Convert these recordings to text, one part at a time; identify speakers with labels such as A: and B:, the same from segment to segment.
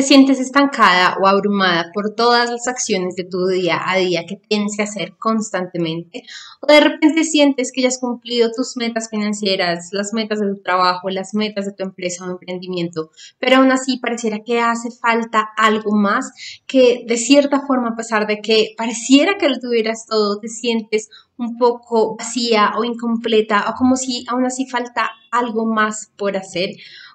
A: te sientes estancada o abrumada por todas las acciones de tu día a día que tienes que hacer constantemente, o de repente sientes que ya has cumplido tus metas financieras, las metas de tu trabajo, las metas de tu empresa o emprendimiento, pero aún así pareciera que hace falta algo más, que de cierta forma, a pesar de que pareciera que lo tuvieras todo, te sientes un poco vacía o incompleta o como si aún así falta algo más por hacer.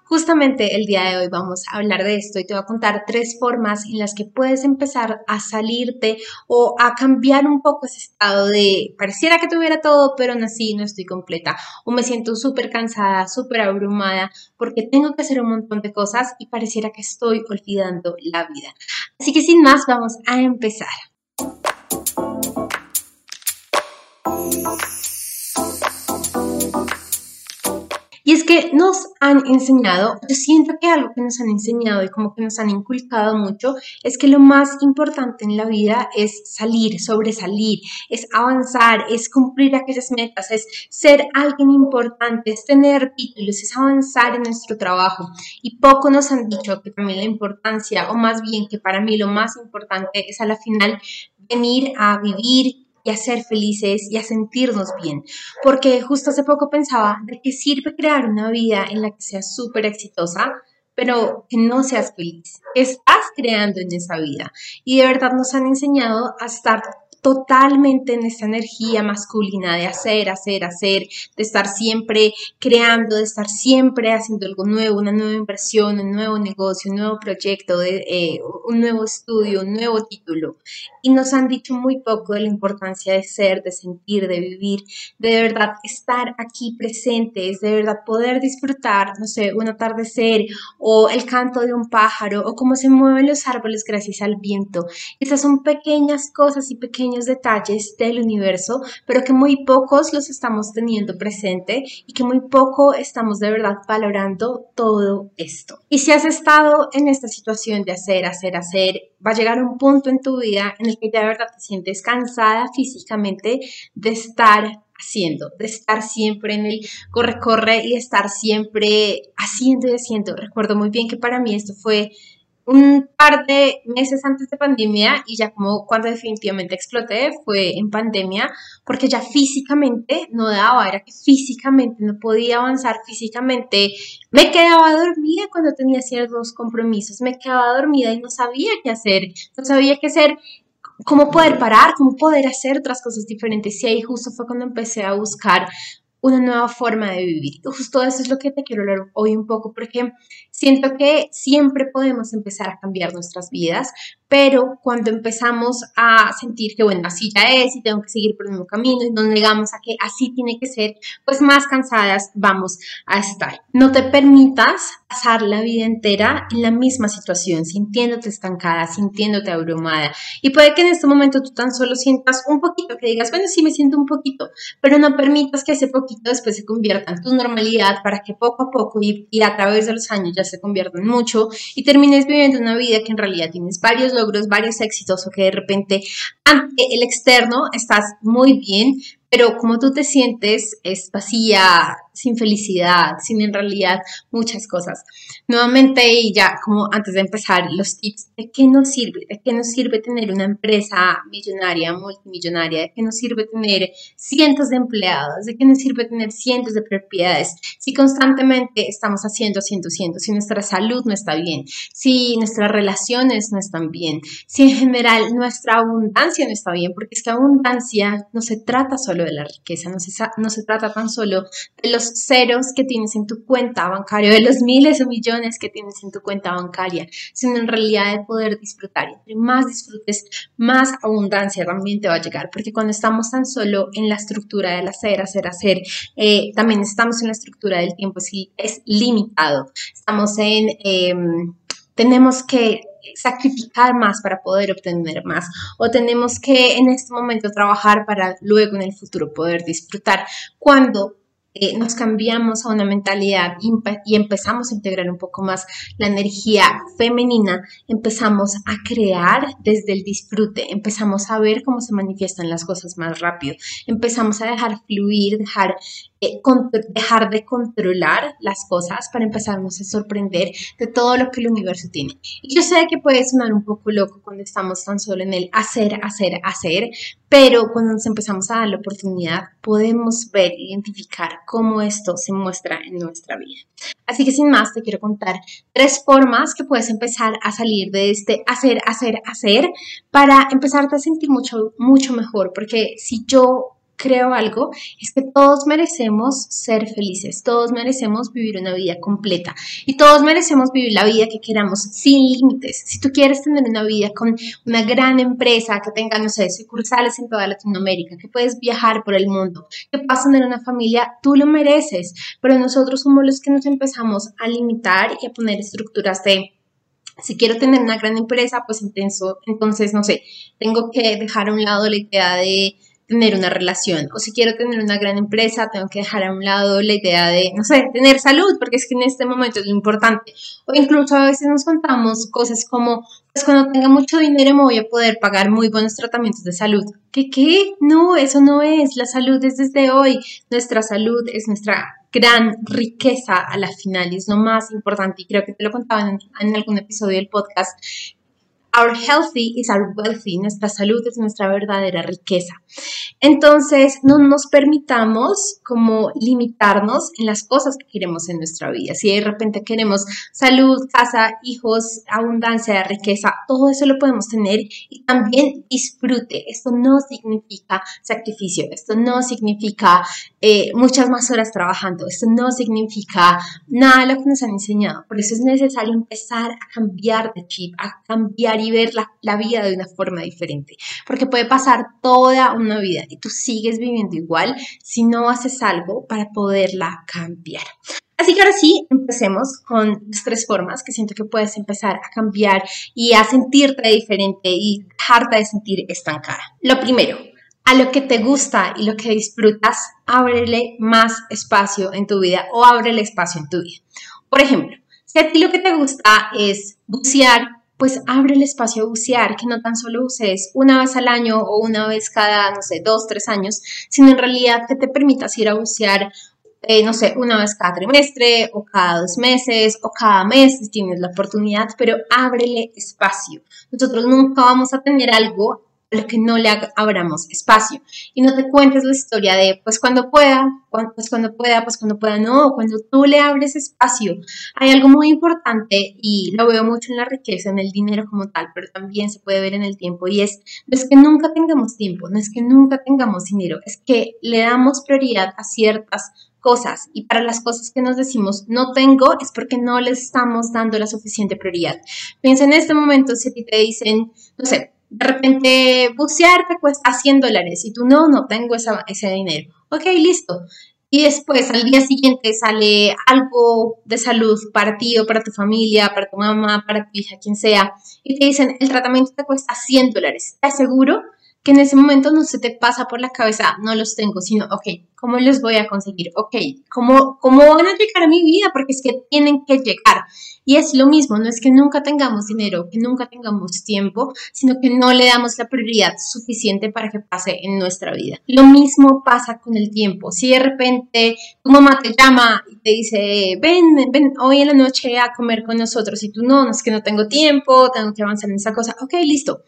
A: Justamente el día de hoy vamos a hablar de esto y te voy a contar tres formas en las que puedes empezar a salirte o a cambiar un poco ese estado de pareciera que tuviera todo, pero aún así no estoy completa o me siento súper cansada, súper abrumada porque tengo que hacer un montón de cosas y pareciera que estoy olvidando la vida. Así que sin más, vamos a empezar. Y es que nos han enseñado, yo siento que algo que nos han enseñado y como que nos han inculcado mucho es que lo más importante en la vida es salir, sobresalir, es avanzar, es cumplir aquellas metas, es ser alguien importante, es tener títulos, es avanzar en nuestro trabajo. Y poco nos han dicho que también la importancia, o más bien que para mí lo más importante es a la final venir a vivir y a ser felices y a sentirnos bien. Porque justo hace poco pensaba, ¿de qué sirve crear una vida en la que seas súper exitosa? pero que no seas feliz. Estás creando en esa vida. Y de verdad nos han enseñado a estar totalmente en esta energía masculina de hacer, hacer, hacer, de estar siempre creando, de estar siempre haciendo algo nuevo, una nueva inversión, un nuevo negocio, un nuevo proyecto, eh, un nuevo estudio, un nuevo título. Y nos han dicho muy poco de la importancia de ser, de sentir, de vivir, de verdad estar aquí presentes, de verdad poder disfrutar, no sé, un atardecer o el canto de un pájaro o cómo se mueven los árboles gracias al viento. Esas son pequeñas cosas y pequeñas detalles del universo, pero que muy pocos los estamos teniendo presente y que muy poco estamos de verdad valorando todo esto. Y si has estado en esta situación de hacer, hacer, hacer, va a llegar un punto en tu vida en el que de verdad te sientes cansada físicamente de estar haciendo, de estar siempre en el corre-corre y estar siempre haciendo y haciendo. Recuerdo muy bien que para mí esto fue un par de meses antes de pandemia y ya como cuando definitivamente exploté fue en pandemia porque ya físicamente no daba, era que físicamente no podía avanzar, físicamente me quedaba dormida cuando tenía ciertos compromisos, me quedaba dormida y no sabía qué hacer, no sabía qué hacer, cómo poder parar, cómo poder hacer otras cosas diferentes. Y ahí justo fue cuando empecé a buscar una nueva forma de vivir. Justo eso es lo que te quiero hablar hoy un poco, porque siento que siempre podemos empezar a cambiar nuestras vidas, pero cuando empezamos a sentir que, bueno, así ya es y tengo que seguir por el mismo camino y nos negamos a que así tiene que ser, pues más cansadas vamos a estar. No te permitas pasar la vida entera en la misma situación, sintiéndote estancada, sintiéndote abrumada. Y puede que en este momento tú tan solo sientas un poquito, que digas, bueno, sí me siento un poquito, pero no permitas que ese poquito después se convierta en tu normalidad para que poco a poco y, y a través de los años ya se convierta en mucho y termines viviendo una vida que en realidad tienes varios logros, varios éxitos o que de repente ante el externo estás muy bien, pero como tú te sientes es vacía, sin felicidad, sin en realidad muchas cosas. Nuevamente, y ya como antes de empezar, los tips, ¿de qué nos sirve? ¿De qué nos sirve tener una empresa millonaria, multimillonaria? ¿De qué nos sirve tener cientos de empleados? ¿De qué nos sirve tener cientos de propiedades? Si constantemente estamos haciendo, haciendo, haciendo, si nuestra salud no está bien, si nuestras relaciones no están bien, si en general nuestra abundancia no está bien, porque es que abundancia no se trata solo de la riqueza, no se, no se trata tan solo de los ceros que tienes en tu cuenta bancaria, de los miles o millones que tienes en tu cuenta bancaria, sino en realidad de poder disfrutar. Entre más disfrutes, más abundancia también te va a llegar, porque cuando estamos tan solo en la estructura del hacer, hacer, hacer, eh, también estamos en la estructura del tiempo, si es limitado. Estamos en, em, tenemos que sacrificar más para poder obtener más o tenemos que en este momento trabajar para luego en el futuro poder disfrutar. Cuando eh, nos cambiamos a una mentalidad y empezamos a integrar un poco más la energía femenina, empezamos a crear desde el disfrute, empezamos a ver cómo se manifiestan las cosas más rápido, empezamos a dejar fluir, dejar eh, dejar de controlar las cosas para empezarnos a sorprender de todo lo que el universo tiene. Y yo sé que puede sonar un poco loco cuando estamos tan solo en el hacer, hacer, hacer, pero cuando nos empezamos a dar la oportunidad podemos ver, identificar cómo esto se muestra en nuestra vida. Así que sin más, te quiero contar tres formas que puedes empezar a salir de este hacer, hacer, hacer para empezarte a sentir mucho, mucho mejor. Porque si yo creo algo, es que todos merecemos ser felices, todos merecemos vivir una vida completa y todos merecemos vivir la vida que queramos sin límites. Si tú quieres tener una vida con una gran empresa que tenga, no sé, sucursales en toda Latinoamérica, que puedes viajar por el mundo, que puedas tener una familia, tú lo mereces, pero nosotros somos los que nos empezamos a limitar y a poner estructuras de si quiero tener una gran empresa, pues entonces, no sé, tengo que dejar a un lado la idea de tener una relación. O si quiero tener una gran empresa, tengo que dejar a un lado la idea de, no sé, tener salud, porque es que en este momento es lo importante. O incluso a veces nos contamos cosas como, pues cuando tenga mucho dinero me voy a poder pagar muy buenos tratamientos de salud. ¿Qué qué? No, eso no es. La salud es desde hoy. Nuestra salud es nuestra gran riqueza a la final y es lo más importante. Y creo que te lo contaba en, en algún episodio del podcast, Our healthy is our wealthy. Nuestra salud es nuestra verdadera riqueza. Entonces, no nos permitamos como limitarnos en las cosas que queremos en nuestra vida. Si de repente queremos salud, casa, hijos, abundancia, riqueza, todo eso lo podemos tener y también disfrute. Esto no significa sacrificio, esto no significa eh, muchas más horas trabajando, esto no significa nada de lo que nos han enseñado. Por eso es necesario empezar a cambiar de chip, a cambiar y ver la, vida de una forma diferente. Porque puede pasar toda una vida y tú sigues viviendo igual si no haces algo para poderla cambiar. Así que ahora sí, empecemos con las tres formas que siento que puedes empezar a cambiar y a sentirte diferente y dejarte de sentir estancada. Lo primero, a lo que te gusta y lo que disfrutas, ábrele más espacio en tu vida o ábrele espacio en tu vida. Por ejemplo, si a ti lo que te gusta es bucear, pues abre el espacio a bucear, que no tan solo bucees una vez al año o una vez cada, no sé, dos, tres años, sino en realidad que te permitas ir a bucear, eh, no sé, una vez cada trimestre o cada dos meses o cada mes si tienes la oportunidad, pero ábrele espacio. Nosotros nunca vamos a tener algo lo que no le abramos espacio. Y no te cuentes la historia de, pues cuando pueda, pues cuando pueda, pues cuando pueda, no, cuando tú le abres espacio. Hay algo muy importante y lo veo mucho en la riqueza, en el dinero como tal, pero también se puede ver en el tiempo y es, no es que nunca tengamos tiempo, no es que nunca tengamos dinero, es que le damos prioridad a ciertas cosas y para las cosas que nos decimos no tengo es porque no les estamos dando la suficiente prioridad. Piensa en este momento si a ti te dicen, no sé, de repente bucear te cuesta 100 dólares y tú no, no tengo ese dinero. Ok, listo. Y después al día siguiente sale algo de salud para ti o para tu familia, para tu mamá, para tu hija, quien sea, y te dicen el tratamiento te cuesta 100 dólares. Te aseguro que en ese momento no se te pasa por la cabeza, no los tengo, sino, ok, ¿cómo los voy a conseguir? Ok, ¿cómo, cómo van a llegar a mi vida? Porque es que tienen que llegar. Y es lo mismo, no es que nunca tengamos dinero, que nunca tengamos tiempo, sino que no le damos la prioridad suficiente para que pase en nuestra vida. Lo mismo pasa con el tiempo. Si de repente tu mamá te llama y te dice, ven, ven hoy en la noche a comer con nosotros y tú no, no es que no tengo tiempo, tengo que avanzar en esa cosa, ok, listo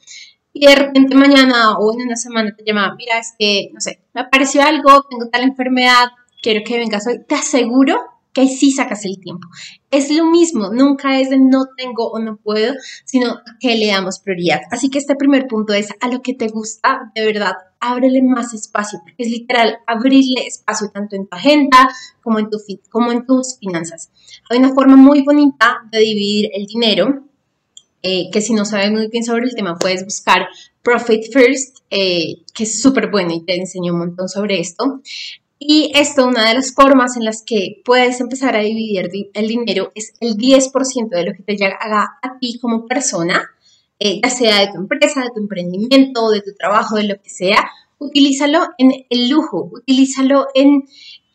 A: y de repente mañana o en una semana te llama, mira, es que, no sé, me apareció algo, tengo tal enfermedad, quiero que vengas hoy, te aseguro que ahí sí sacas el tiempo. Es lo mismo, nunca es de no tengo o no puedo, sino que le damos prioridad. Así que este primer punto es a lo que te gusta, de verdad, ábrele más espacio, porque es literal abrirle espacio tanto en tu agenda como en, tu, como en tus finanzas. Hay una forma muy bonita de dividir el dinero eh, que si no sabes muy bien sobre el tema puedes buscar Profit First, eh, que es súper bueno y te enseño un montón sobre esto. Y esto, una de las formas en las que puedes empezar a dividir el dinero es el 10% de lo que te llega a ti como persona, eh, ya sea de tu empresa, de tu emprendimiento, de tu trabajo, de lo que sea. Utilízalo en el lujo, utilízalo en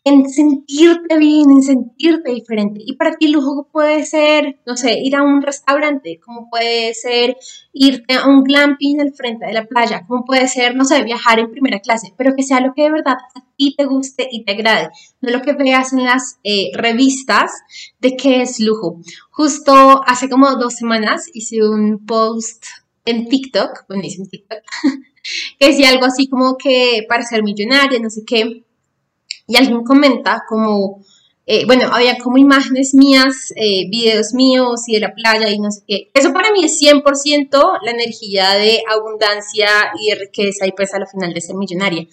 A: en sentirte bien, en sentirte diferente. Y para ti lujo puede ser, no sé, ir a un restaurante, como puede ser irte a un glamping al frente de la playa, como puede ser, no sé, viajar en primera clase, pero que sea lo que de verdad a ti te guste y te agrade, no lo que veas en las eh, revistas de qué es lujo. Justo hace como dos semanas hice un post en TikTok, bueno, hice TikTok, que decía algo así como que para ser millonaria, no sé qué y alguien comenta como, eh, bueno, había como imágenes mías, eh, videos míos y de la playa y no sé qué. Eso para mí es 100% la energía de abundancia y riqueza y pues a la final de ser millonaria.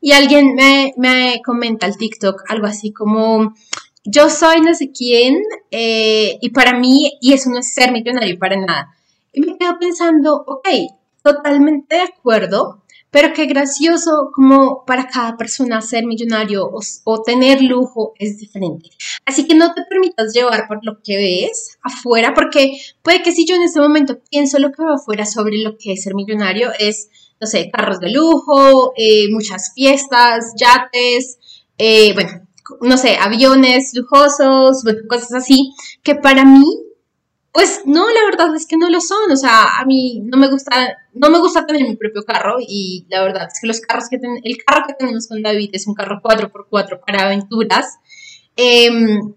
A: Y alguien me, me comenta al TikTok algo así como, yo soy no sé quién eh, y para mí, y eso no es ser millonario para nada. Y me quedo pensando, ok, totalmente de acuerdo, pero qué gracioso como para cada persona ser millonario o, tener lujo es diferente. Así que no te permitas llevar por lo que ves afuera, porque puede que si yo en este momento pienso lo que veo afuera sobre lo que es ser millonario, es, no sé, carros de lujo, eh, muchas fiestas, yates, eh, bueno, no sé, aviones lujosos, cosas así, que para mí pues no, la verdad es que no lo son. O sea, a mí no me gusta, no me gusta tener mi propio carro y la verdad es que los carros que el carro que tenemos con David es un carro 4x4 para aventuras. Em,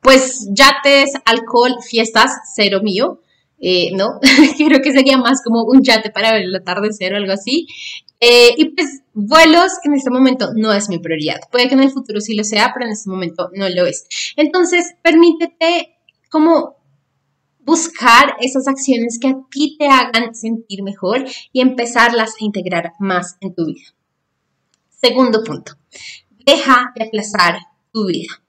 A: pues yates, alcohol, fiestas, cero mío. Eh, no, creo que sería más como un yate para ver el atardecer o algo así. Eh, y pues vuelos en este momento no es mi prioridad. Puede que en el futuro sí lo sea, pero en este momento no lo es. Entonces, permítete como buscar esas acciones que a ti te hagan sentir mejor y empezarlas a integrar más en tu vida. Segundo punto, deja de aplazar tu vida.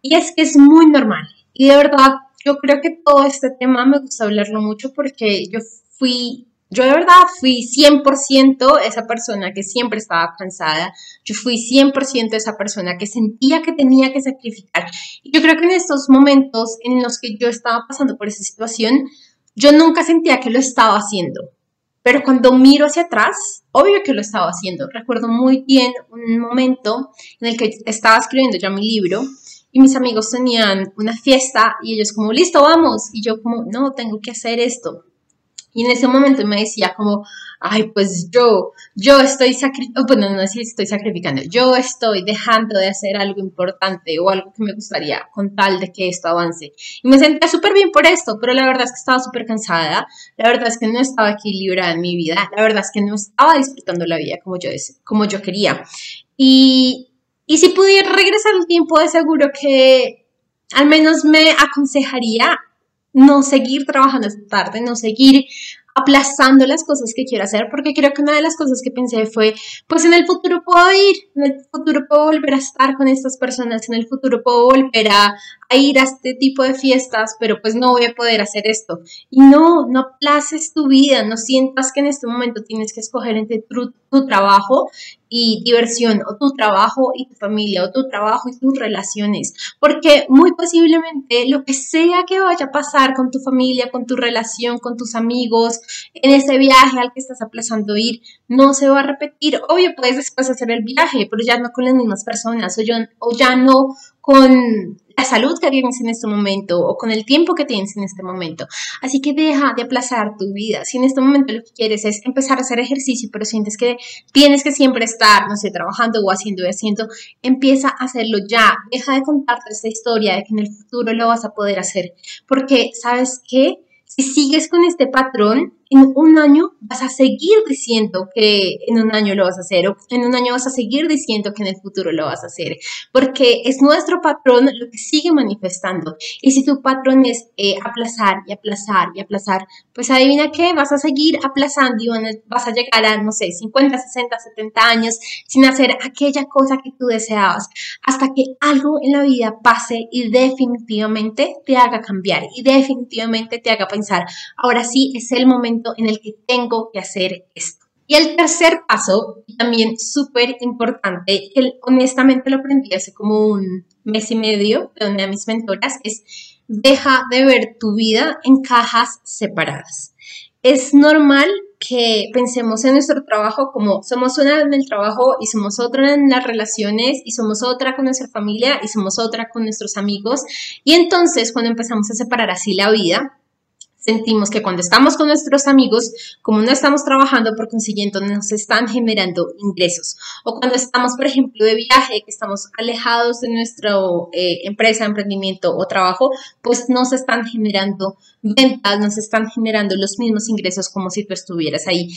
A: Y es que es muy normal. Y de verdad, yo creo que todo este tema me gusta hablarlo mucho porque yo fui yo de verdad fui 100% esa persona que siempre estaba cansada, yo fui 100% esa persona que sentía que tenía que sacrificar. Y yo creo que en estos momentos en los que yo estaba pasando por esa situación, yo nunca sentía que lo estaba haciendo. Pero cuando miro hacia atrás, obvio que lo estaba haciendo. Recuerdo muy bien un momento en el que estaba escribiendo ya mi libro y mis amigos tenían una fiesta y ellos como, listo, vamos. Y yo como, no, tengo que hacer esto y en ese momento me decía como, ay, pues yo, yo estoy sacrificando, bueno, no sé si estoy sacrificando, yo estoy dejando de hacer algo importante o algo que me gustaría con tal de que esto avance. Y me sentía súper bien por esto, pero la verdad es que estaba súper cansada, la verdad es que no estaba equilibrada en mi vida, la verdad es que no estaba disfrutando la vida como yo, como yo quería. Y, y si pudiera regresar el tiempo, de seguro que al menos me aconsejaría no seguir trabajando esta tarde, no seguir aplazando las cosas que quiero hacer, porque creo que una de las cosas que pensé fue, pues en el futuro puedo ir, en el futuro puedo volver a estar con estas personas, en el futuro puedo volver a, ir a este tipo de fiestas, pero pues no voy a poder hacer esto. Y no, no aplaces tu vida, no sientas que en este momento tienes que escoger entre tu, tu trabajo y diversión, o tu trabajo y tu familia, o tu trabajo y tus relaciones, porque muy posiblemente lo que sea que vaya a pasar con tu familia, con tu relación, con tus amigos, en ese viaje al que estás aplazando ir, no se va a repetir. Obvio, puedes después hacer el viaje, pero ya no con las mismas personas, o, yo, o ya no con la salud que tienes en este momento o con el tiempo que tienes en este momento. Así que deja de aplazar tu vida. Si en este momento lo que quieres es empezar a hacer ejercicio, pero sientes que tienes que siempre estar, no sé, trabajando o haciendo y haciendo, empieza a hacerlo ya. Deja de contarte esta historia de que en el futuro lo vas a poder hacer. Porque, ¿sabes qué? Si sigues con este patrón, en un año vas a seguir diciendo que en un año lo vas a hacer o en un año vas a seguir diciendo que en el futuro lo vas a hacer, porque es nuestro patrón lo que sigue manifestando. Y si tu patrón es eh, aplazar y aplazar y aplazar, pues adivina qué, vas a seguir aplazando y vas a llegar a, no sé, 50, 60, 70 años sin hacer aquella cosa que tú deseabas, hasta que algo en la vida pase y definitivamente te haga cambiar y definitivamente te haga pensar, ahora sí es el momento en el que tengo que hacer esto. Y el tercer paso, también súper importante, que honestamente lo aprendí hace como un mes y medio de una de mis mentoras, es deja de ver tu vida en cajas separadas. Es normal que pensemos en nuestro trabajo como somos una en el trabajo y somos otra en las relaciones y somos otra con nuestra familia y somos otra con nuestros amigos. Y entonces cuando empezamos a separar así la vida, sentimos que cuando estamos con nuestros amigos, como no estamos trabajando, por consiguiente nos están generando ingresos. O cuando estamos, por ejemplo, de viaje, que estamos alejados de nuestra eh, empresa, emprendimiento o trabajo, pues nos están generando ventas, nos están generando los mismos ingresos como si tú estuvieras ahí.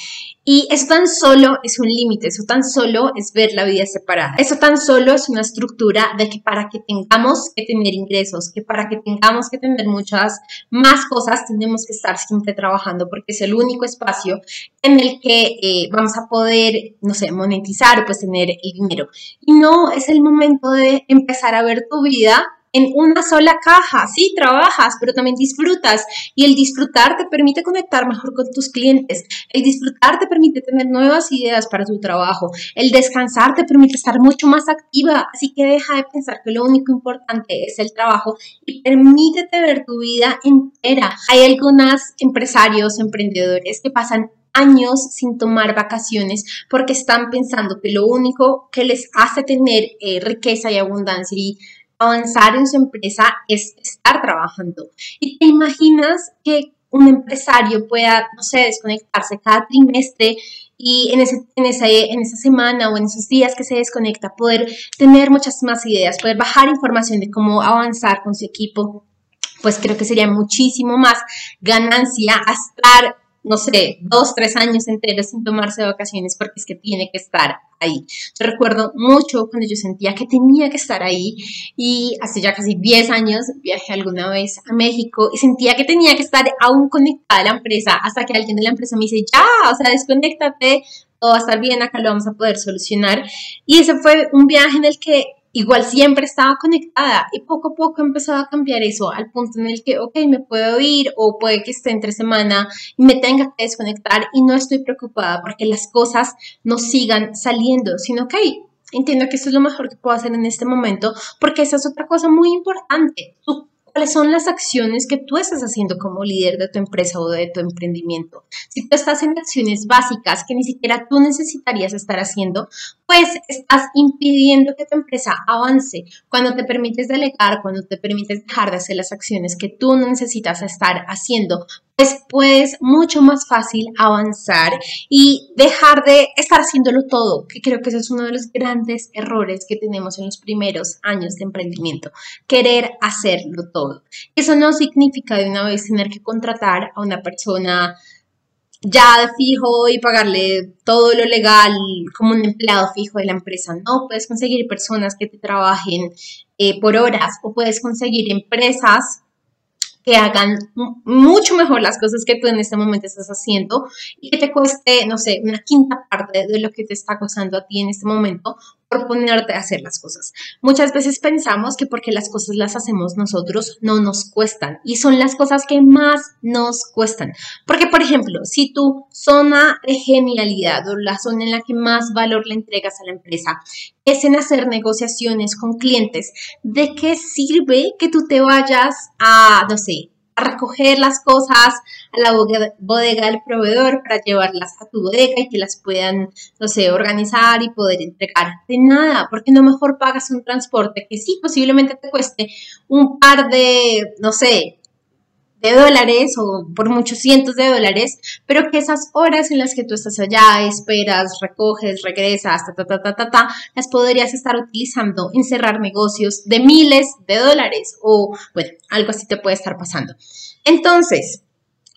A: Y eso tan solo es un límite, eso tan solo es ver la vida separada. Eso tan solo es una estructura de que para que tengamos que tener ingresos, que para que tengamos que tener muchas más cosas, tenemos que estar siempre trabajando porque es el único espacio en el que eh, vamos a poder, no sé, monetizar pues tener el dinero. Y no es el momento de empezar a ver tu vida en una sola caja. Sí, trabajas, pero también disfrutas. Y el disfrutar te permite conectar mejor con tus clientes. El disfrutar te permite tener nuevas ideas para tu trabajo. El descansar te permite estar mucho más activa. Así que deja de pensar que lo único importante es el trabajo y permítete ver tu vida entera. Hay algunos empresarios, emprendedores que pasan años sin tomar vacaciones porque están pensando que lo único que les hace tener eh, riqueza y abundancia y avanzar en su empresa es estar trabajando. Y te imaginas que un empresario pueda, no sé, desconectarse cada trimestre y en, ese, en, esa, en esa semana o en esos días que se desconecta, poder tener muchas más ideas, poder bajar información de cómo avanzar con su equipo, pues creo que sería muchísimo más ganancia a estar no sé, dos, tres años enteros sin tomarse vacaciones porque es que tiene que estar ahí. Yo recuerdo mucho cuando yo sentía que tenía que estar ahí y hace ya casi 10 años viajé alguna vez a México y sentía que tenía que estar aún conectada a la empresa hasta que alguien de la empresa me dice, ya, o sea, desconéctate, todo va a estar bien, acá lo vamos a poder solucionar. Y ese fue un viaje en el que igual siempre estaba conectada y poco a poco empezaba a cambiar eso al punto en el que, ok, me puedo ir o puede que esté entre semana y me tenga que desconectar y no estoy preocupada porque las cosas no sigan saliendo, sino que entiendo que eso es lo mejor que puedo hacer en este momento porque esa es otra cosa muy importante cuáles son las acciones que tú estás haciendo como líder de tu empresa o de tu emprendimiento. Si tú estás en acciones básicas que ni siquiera tú necesitarías estar haciendo, pues estás impidiendo que tu empresa avance. Cuando te permites delegar, cuando te permites dejar de hacer las acciones que tú necesitas estar haciendo, pues puedes mucho más fácil avanzar y dejar de estar haciéndolo todo, que creo que ese es uno de los grandes errores que tenemos en los primeros años de emprendimiento, querer hacerlo todo. Eso no significa de una vez tener que contratar a una persona ya de fijo y pagarle todo lo legal como un empleado fijo de la empresa. No, puedes conseguir personas que te trabajen eh, por horas o puedes conseguir empresas que hagan mucho mejor las cosas que tú en este momento estás haciendo y que te cueste, no sé, una quinta parte de lo que te está costando a ti en este momento por ponerte a hacer las cosas. Muchas veces pensamos que porque las cosas las hacemos nosotros no nos cuestan y son las cosas que más nos cuestan. Porque, por ejemplo, si tu zona de genialidad o la zona en la que más valor le entregas a la empresa es en hacer negociaciones con clientes, ¿de qué sirve que tú te vayas a, no sé, a recoger las cosas a la bodega del proveedor para llevarlas a tu bodega y que las puedan, no sé, organizar y poder entregar. De nada, porque no mejor pagas un transporte que sí, posiblemente te cueste un par de, no sé, de dólares o por muchos cientos de dólares, pero que esas horas en las que tú estás allá, esperas, recoges, regresas, ta, ta, ta, ta, ta, las podrías estar utilizando en cerrar negocios de miles de dólares o, bueno, algo así te puede estar pasando. Entonces,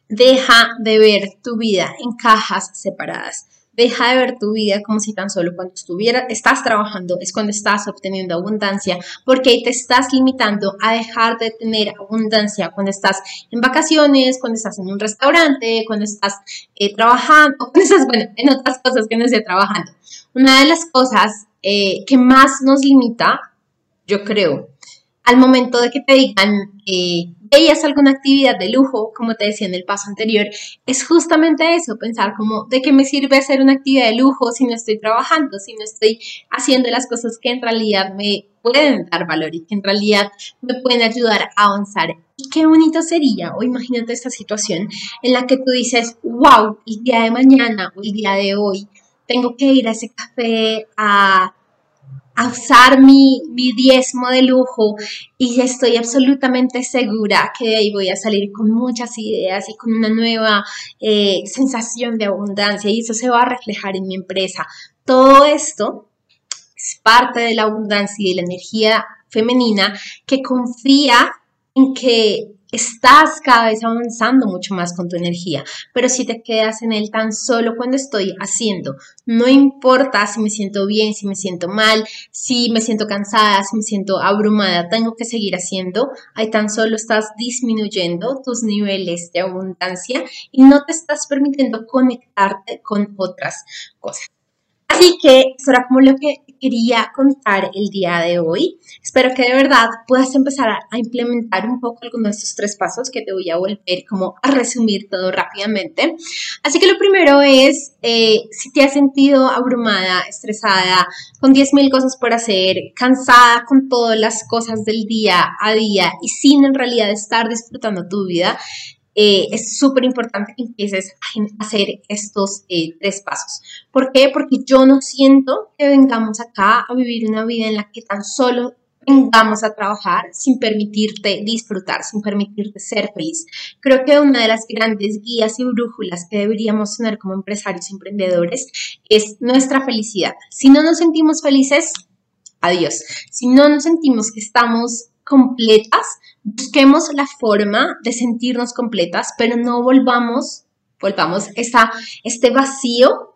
A: deja de ver tu vida en cajas separadas. Deja de ver tu vida como si tan solo cuando estuviera, estás trabajando es cuando estás obteniendo abundancia, porque ahí te estás limitando a dejar de tener abundancia cuando estás en vacaciones, cuando estás en un restaurante, cuando estás eh, trabajando, cuando estás, bueno, en otras cosas que no esté trabajando. Una de las cosas eh, que más nos limita, yo creo, al momento de que te digan, eh, veías alguna actividad de lujo, como te decía en el paso anterior, es justamente eso, pensar como, ¿de qué me sirve hacer una actividad de lujo si no estoy trabajando, si no estoy haciendo las cosas que en realidad me pueden dar valor y que en realidad me pueden ayudar a avanzar? Y qué bonito sería, o imagínate esta situación en la que tú dices, wow, el día de mañana o el día de hoy, tengo que ir a ese café a a usar mi, mi diezmo de lujo y estoy absolutamente segura que de ahí voy a salir con muchas ideas y con una nueva eh, sensación de abundancia y eso se va a reflejar en mi empresa. Todo esto es parte de la abundancia y de la energía femenina que confía en que estás cada vez avanzando mucho más con tu energía, pero si te quedas en él tan solo cuando estoy haciendo, no importa si me siento bien, si me siento mal, si me siento cansada, si me siento abrumada, tengo que seguir haciendo, ahí tan solo estás disminuyendo tus niveles de abundancia y no te estás permitiendo conectarte con otras cosas. Así que eso era como lo que quería contar el día de hoy. Espero que de verdad puedas empezar a, implementar un poco algunos de estos tres pasos que te voy a volver como a resumir todo rápidamente. Así que lo primero es, eh, si te has sentido abrumada, estresada, con 10.000 cosas por hacer, cansada con todas las cosas del día a día y sin en realidad estar disfrutando tu vida, eh, es súper importante que empieces a hacer estos eh, tres pasos. ¿Por qué? Porque yo no siento que vengamos acá a vivir una vida en la que tan solo vengamos a trabajar sin permitirte disfrutar, sin permitirte ser feliz. Creo que una de las grandes guías y brújulas que deberíamos tener como empresarios y emprendedores es nuestra felicidad. Si no nos sentimos felices, adiós. Si no nos sentimos que estamos completas, busquemos la forma de sentirnos completas, pero no volvamos, volvamos esta, este vacío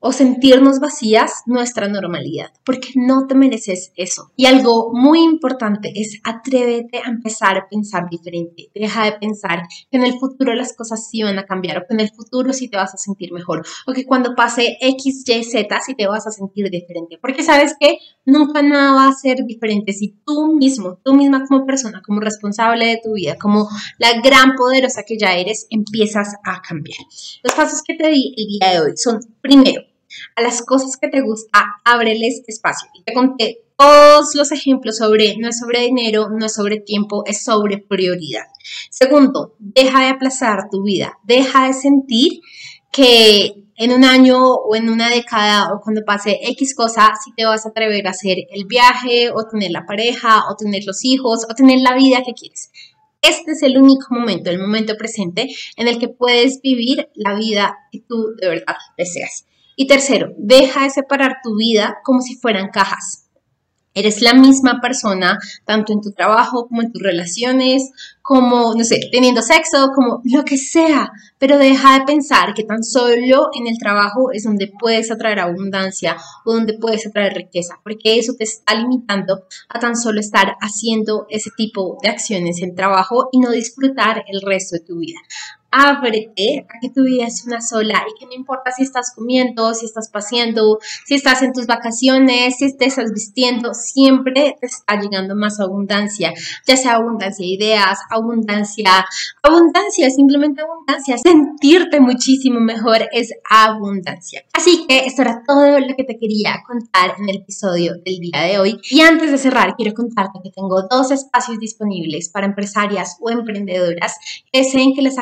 A: o sentirnos vacías nuestra normalidad, porque no te mereces eso. Y algo muy importante es atrévete a empezar a pensar diferente. Deja de pensar que en el futuro las cosas sí van a cambiar o que en el futuro sí te vas a sentir mejor o que cuando pase X, Y, Z sí te vas a sentir diferente, porque sabes que nunca nada va a ser diferente si tú mismo, tú misma como persona, como responsable de tu vida, como la gran poderosa que ya eres, empiezas a cambiar. Los pasos que te di el día de hoy son, primero, a las cosas que te gusta, ábreles espacio. Y te conté todos los ejemplos sobre, no es sobre dinero, no es sobre tiempo, es sobre prioridad. Segundo, deja de aplazar tu vida, deja de sentir que en un año o en una década o cuando pase X cosa, si te vas a atrever a hacer el viaje o tener la pareja o tener los hijos o tener la vida que quieres. Este es el único momento, el momento presente en el que puedes vivir la vida que tú de verdad deseas. Y tercero, deja de separar tu vida como si fueran cajas. Eres la misma persona, tanto en tu trabajo como en tus relaciones, como, no sé, teniendo sexo, como lo que sea. Pero deja de pensar que tan solo en el trabajo es donde puedes atraer abundancia o donde puedes atraer riqueza, porque eso te está limitando a tan solo estar haciendo ese tipo de acciones en trabajo y no disfrutar el resto de tu vida ábrete a que tu vida es una sola y que no importa si estás comiendo, si estás paseando, si estás en tus vacaciones, si te estás vistiendo, siempre te está llegando más abundancia, ya sea abundancia de ideas, abundancia, abundancia, simplemente abundancia, sentirte muchísimo mejor es abundancia. Así que esto era todo lo que te quería contar en el episodio del día de hoy y antes de cerrar quiero contarte que tengo dos espacios disponibles para empresarias o emprendedoras que deseen que les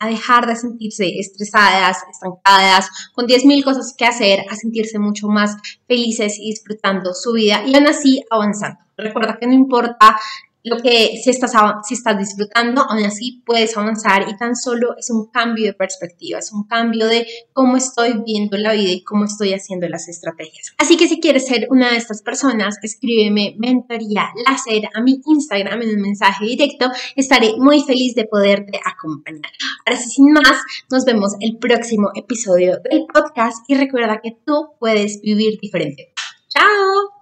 A: a dejar de sentirse estresadas, estancadas, con 10.000 cosas que hacer, a sentirse mucho más felices y disfrutando su vida y aún así avanzando. Recuerda que no importa lo que si estás, si estás disfrutando, aún así puedes avanzar y tan solo es un cambio de perspectiva, es un cambio de cómo estoy viendo la vida y cómo estoy haciendo las estrategias. Así que si quieres ser una de estas personas, escríbeme mentoría láser a mi Instagram en un mensaje directo, estaré muy feliz de poderte acompañar. Ahora sin más, nos vemos el próximo episodio del podcast y recuerda que tú puedes vivir diferente. ¡Chao!